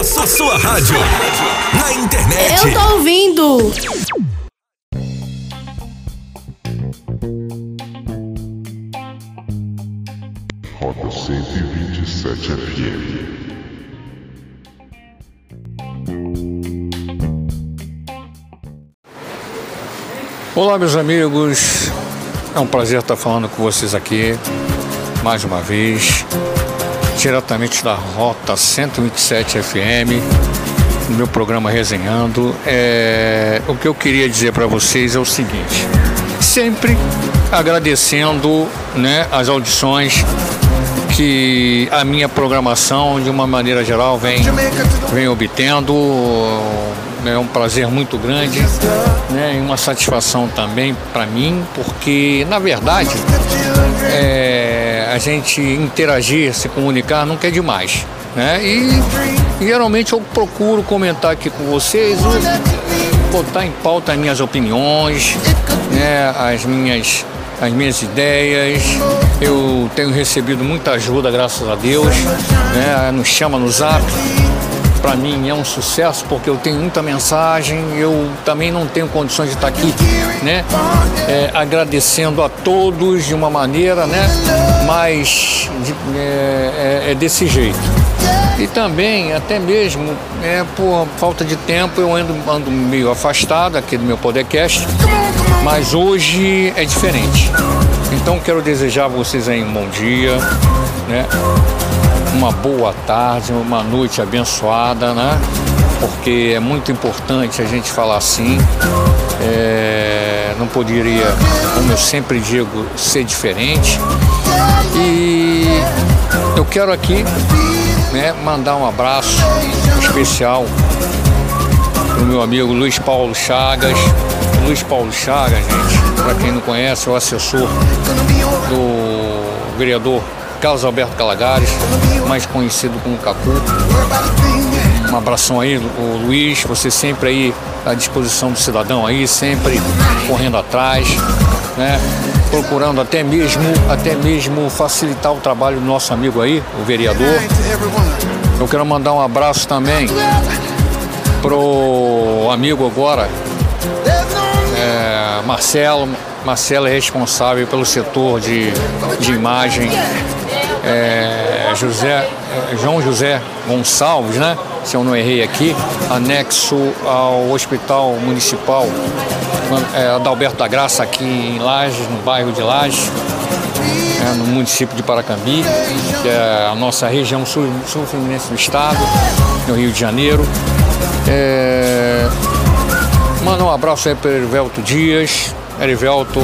Na sua, sua rádio. Na internet. Eu tô ouvindo. Rota 127 FM. Olá, meus amigos. É um prazer estar falando com vocês aqui mais uma vez, diretamente da Rota 127 FM, no meu programa Resenhando. É... O que eu queria dizer para vocês é o seguinte: sempre agradecendo né, as audições que a minha programação, de uma maneira geral, vem, vem obtendo é um prazer muito grande né, e uma satisfação também para mim, porque na verdade é, a gente interagir, se comunicar nunca é demais. Né? E, geralmente eu procuro comentar aqui com vocês, botar em pauta as minhas opiniões, né, as minhas as minhas ideias. Eu tenho recebido muita ajuda, graças a Deus. Né? Nos chama no zap, para mim é um sucesso porque eu tenho muita mensagem, eu também não tenho condições de estar aqui, né? É, agradecendo a todos de uma maneira, né? Mas de, é, é, é, desse jeito. E também, até mesmo, é, por falta de tempo, eu ando, ando meio afastado aqui do meu podcast, mas hoje é diferente. Então quero desejar a vocês aí um bom dia, né? Uma boa tarde, uma noite abençoada, né? Porque é muito importante a gente falar assim. É, não poderia, como eu sempre digo, ser diferente. E eu quero aqui né, mandar um abraço especial para o meu amigo Luiz Paulo Chagas. Luiz Paulo Chagas, gente, para quem não conhece, é o assessor do vereador Carlos Alberto Calagares, mais conhecido como Cacu. Um abração aí, o Luiz, você sempre aí à disposição do cidadão aí, sempre correndo atrás, né? Procurando até mesmo, até mesmo facilitar o trabalho do nosso amigo aí, o vereador. Eu quero mandar um abraço também pro amigo agora, é, Marcelo. Marcelo é responsável pelo setor de, de imagem é, José, é, João José Gonçalves, né? Se eu não errei aqui, anexo ao Hospital Municipal é, Adalberto da Graça, aqui em Lages, no bairro de Lages, é, no município de Paracambi, que é a nossa região sul-fluminense sul do estado, no Rio de Janeiro. É, manda um abraço aí para Erivelto Dias. Erivelto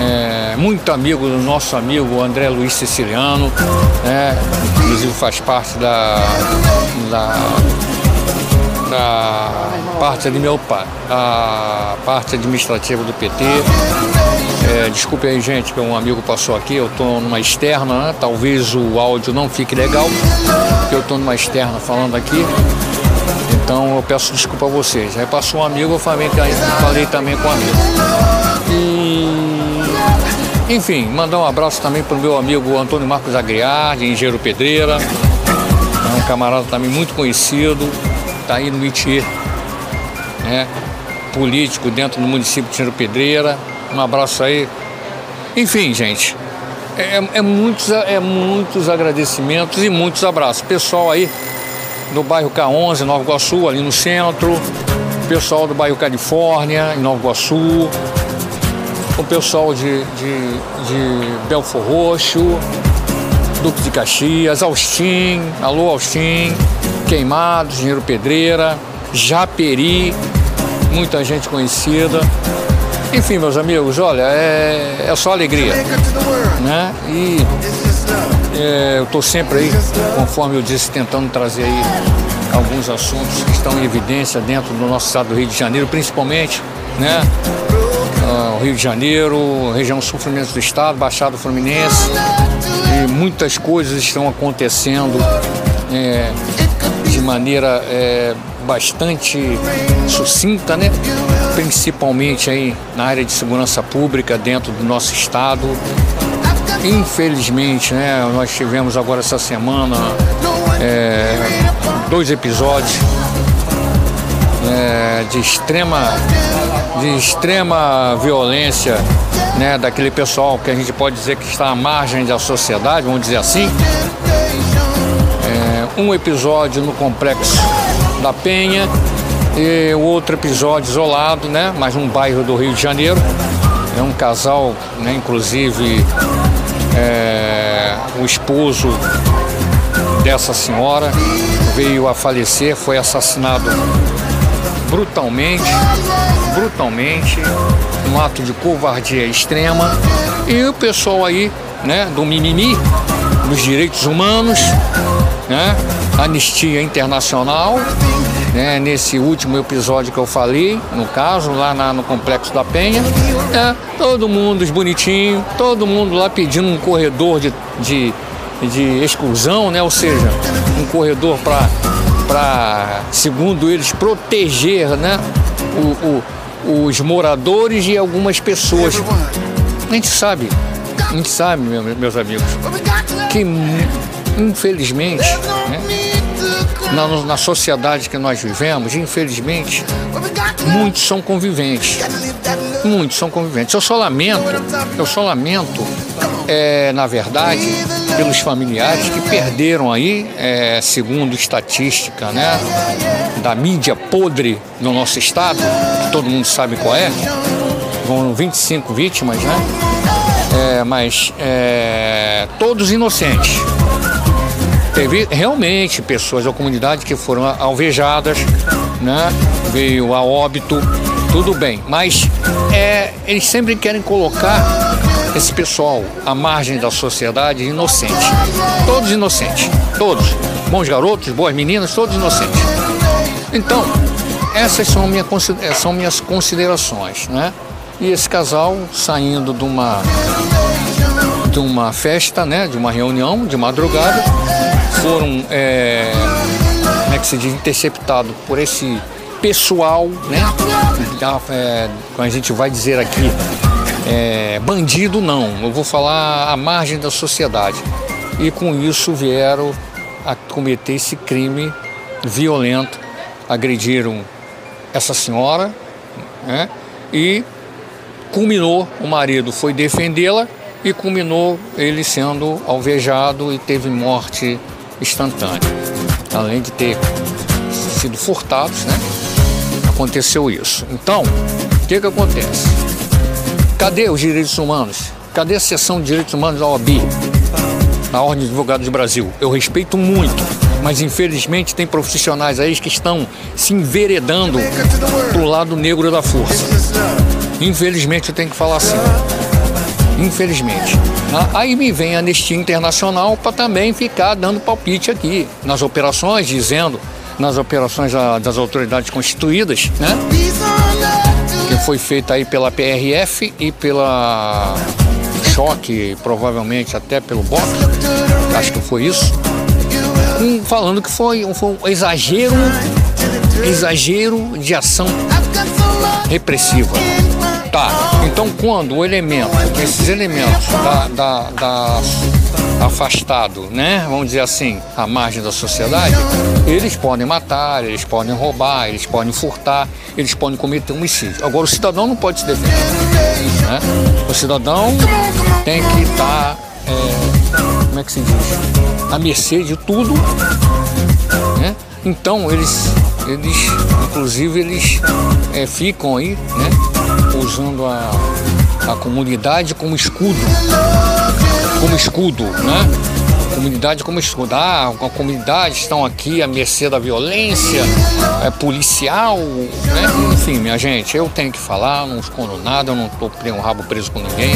é, muito amigo do nosso amigo André Luiz Siciliano, né? inclusive faz parte da, da, da parte de meu pai, a parte administrativa do PT. É, desculpe aí, gente, que um amigo passou aqui, eu estou numa externa, né? talvez o áudio não fique legal, porque eu estou numa externa falando aqui. Então eu peço desculpa a vocês. Aí passou um amigo, eu falei, falei também com o amigo. E enfim, mandar um abraço também para o meu amigo Antônio Marcos Agriar, de Engenheiro Pedreira. É um camarada também muito conhecido, está aí no Itier, né? político dentro do município de Engenheiro Pedreira. Um abraço aí. Enfim, gente, é, é, muitos, é muitos agradecimentos e muitos abraços. Pessoal aí do bairro K11, Nova Iguaçu, ali no centro. Pessoal do bairro Califórnia, em Nova Iguaçu o pessoal de, de, de Belfor Roxo, Duque de Caxias, Austin, alô Austin, Queimados, Dinheiro Pedreira, Japeri, muita gente conhecida. Enfim, meus amigos, olha, é, é só alegria. Né? E é, eu estou sempre aí, conforme eu disse, tentando trazer aí alguns assuntos que estão em evidência dentro do nosso estado do Rio de Janeiro, principalmente, né? Uh, Rio de Janeiro, região sul do estado, Baixada Fluminense. E muitas coisas estão acontecendo é, de maneira é, bastante sucinta, né? principalmente aí na área de segurança pública dentro do nosso estado. Infelizmente, né, nós tivemos agora essa semana é, dois episódios é, de extrema de extrema violência né, daquele pessoal que a gente pode dizer que está à margem da sociedade, vamos dizer assim. É, um episódio no complexo da Penha e outro episódio isolado, né, mas num bairro do Rio de Janeiro. É um casal, né, inclusive é, o esposo dessa senhora veio a falecer, foi assassinado brutalmente, brutalmente, um ato de covardia extrema. E o pessoal aí, né, do mimimi, dos direitos humanos, né, Anistia Internacional, né, nesse último episódio que eu falei, no caso, lá na, no Complexo da Penha, né, todo mundo bonitinho, todo mundo lá pedindo um corredor de, de, de exclusão, né, ou seja, um corredor para segundo eles, proteger né, o, o, os moradores e algumas pessoas. A gente sabe, a gente sabe, meus amigos, que infelizmente, né, na, na sociedade que nós vivemos, infelizmente, muitos são conviventes. Muitos são conviventes. Eu só lamento, eu só lamento, é, na verdade, pelos familiares que perderam aí, é, segundo estatística, né, da mídia podre no nosso estado, que todo mundo sabe qual é, vão 25 vítimas, né? É, mas é, todos inocentes. Teve realmente pessoas da comunidade que foram alvejadas, né? Veio a óbito, tudo bem. Mas é, eles sempre querem colocar esse pessoal à margem da sociedade inocente. Todos inocentes. Todos. Bons garotos, boas meninas, todos inocentes. Então, essas são, minha, eh, são minhas considerações, né? E esse casal saindo de uma de uma festa, né? De uma reunião de madrugada, foram é, como é que se diz, interceptado por esse pessoal, né? É, a gente vai dizer aqui, é, bandido não, eu vou falar à margem da sociedade. E com isso vieram a cometer esse crime violento, agrediram essa senhora, né? E culminou, o marido foi defendê-la e culminou ele sendo alvejado e teve morte instantânea. Além de ter sido furtados, né? Aconteceu isso. Então, o que que acontece? Cadê os direitos humanos? Cadê a seção de direitos humanos da OAB? Na Ordem de Advogados do Brasil. Eu respeito muito, mas infelizmente tem profissionais aí que estão se enveredando pro lado negro da força. Infelizmente eu tenho que falar assim. Infelizmente. Ah, aí me vem a Anistia Internacional para também ficar dando palpite aqui nas operações, dizendo nas operações das autoridades constituídas, né? Foi feita aí pela PRF e pela Choque, provavelmente até pelo BOP, acho que foi isso, um, falando que foi, foi um exagero, exagero de ação repressiva. Tá, então quando o elemento, esses elementos da, da, da afastado, né? Vamos dizer assim, à margem da sociedade, eles podem matar, eles podem roubar, eles podem furtar, eles podem cometer homicídio. Agora o cidadão não pode se defender. Né? O cidadão tem que estar, é, como é que se diz? À mercê de tudo. Né? Então eles, eles, inclusive, eles é, ficam aí, né? Usando a, a comunidade como escudo como escudo, né? Comunidade como escudo. Ah, a comunidade estão aqui à mercê da violência é, policial, né? Enfim, minha gente, eu tenho que falar, não escondo nada, eu não estou um rabo preso com ninguém.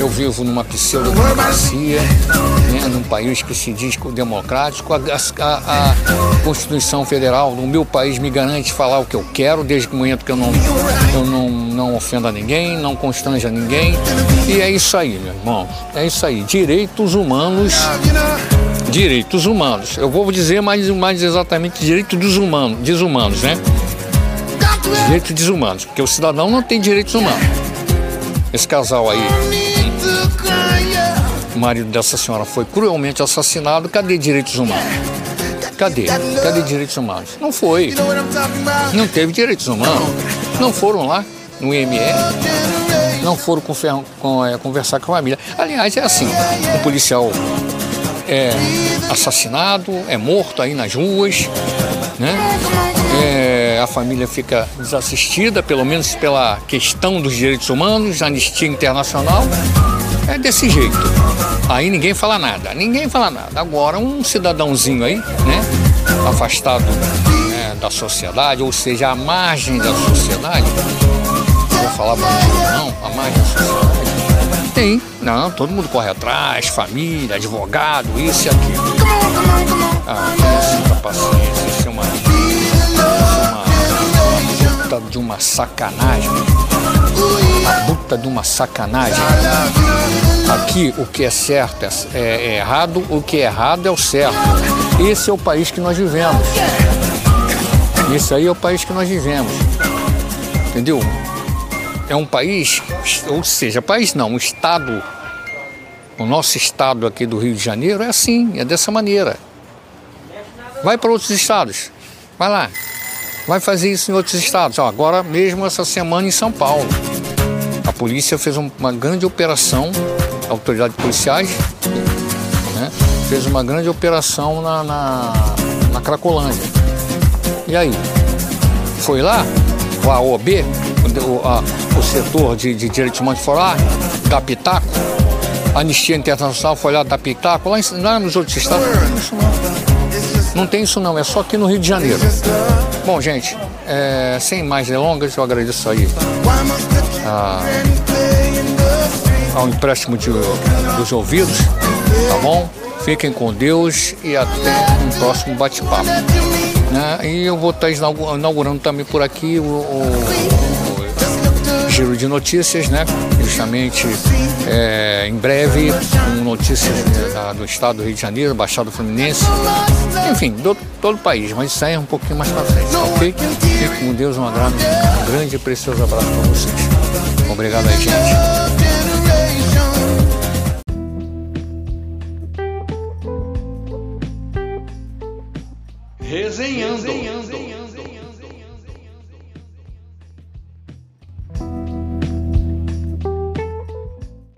Eu vivo numa pseudo-democracia, né, num país que se diz democrático. A, a, a, Constituição Federal no meu país me garante falar o que eu quero, desde o momento que eu não, eu não, não ofenda ninguém, não constranja ninguém. E é isso aí, meu irmão. É isso aí. Direitos humanos. Direitos humanos. Eu vou dizer mais, mais exatamente direitos dos humanos, desumanos, né? Direitos desumanos, porque o cidadão não tem direitos humanos. Esse casal aí o marido dessa senhora foi cruelmente assassinado. Cadê direitos humanos? Cadê? Cadê direitos humanos? Não foi. Não teve direitos humanos. Não foram lá no IME. Não foram com, com, é, conversar com a família. Aliás, é assim: o policial é assassinado, é morto aí nas ruas, né? É, a família fica desassistida, pelo menos pela questão dos direitos humanos, Anistia Internacional. É desse jeito. Aí ninguém fala nada, ninguém fala nada. Agora, um cidadãozinho aí, né, afastado né, da sociedade, ou seja, à margem da sociedade, falar não, da sociedade. Tem, não, todo mundo corre atrás, família, advogado, isso e aquilo. Ah, muita paciência, isso é uma, isso é uma puta de uma sacanagem. Uma puta de uma sacanagem. Aqui o que é certo é, é, é errado, o que é errado é o certo. Esse é o país que nós vivemos. Esse aí é o país que nós vivemos. Entendeu? É um país, ou seja, país não, um estado, o nosso estado aqui do Rio de Janeiro é assim, é dessa maneira. Vai para outros estados, vai lá, vai fazer isso em outros estados. Ó, agora mesmo essa semana em São Paulo, a polícia fez uma grande operação autoridades policiais, né, fez uma grande operação na, na, na Cracolândia. E aí? Foi lá, o AOB, o, a, o setor de, de direitos humanos foi lá, da Pitaco, a Anistia Internacional foi lá da Pitaco, lá, em, lá nos outros estados. Não tem isso não. Não tem isso não, é só aqui no Rio de Janeiro. Bom, gente, é, sem mais delongas, eu agradeço aí. Ah, ao empréstimo de, dos ouvidos, tá bom? Fiquem com Deus e até um próximo bate-papo. Né? E eu vou estar inaugurando também por aqui o, o, o giro de notícias, né? Justamente é, em breve, com notícias do estado do Rio de Janeiro, Baixada Fluminense, enfim, do todo o país, mas isso aí é um pouquinho mais para frente, ok? Fique com Deus, um grande, grande e precioso abraço para vocês. Obrigado aí, gente.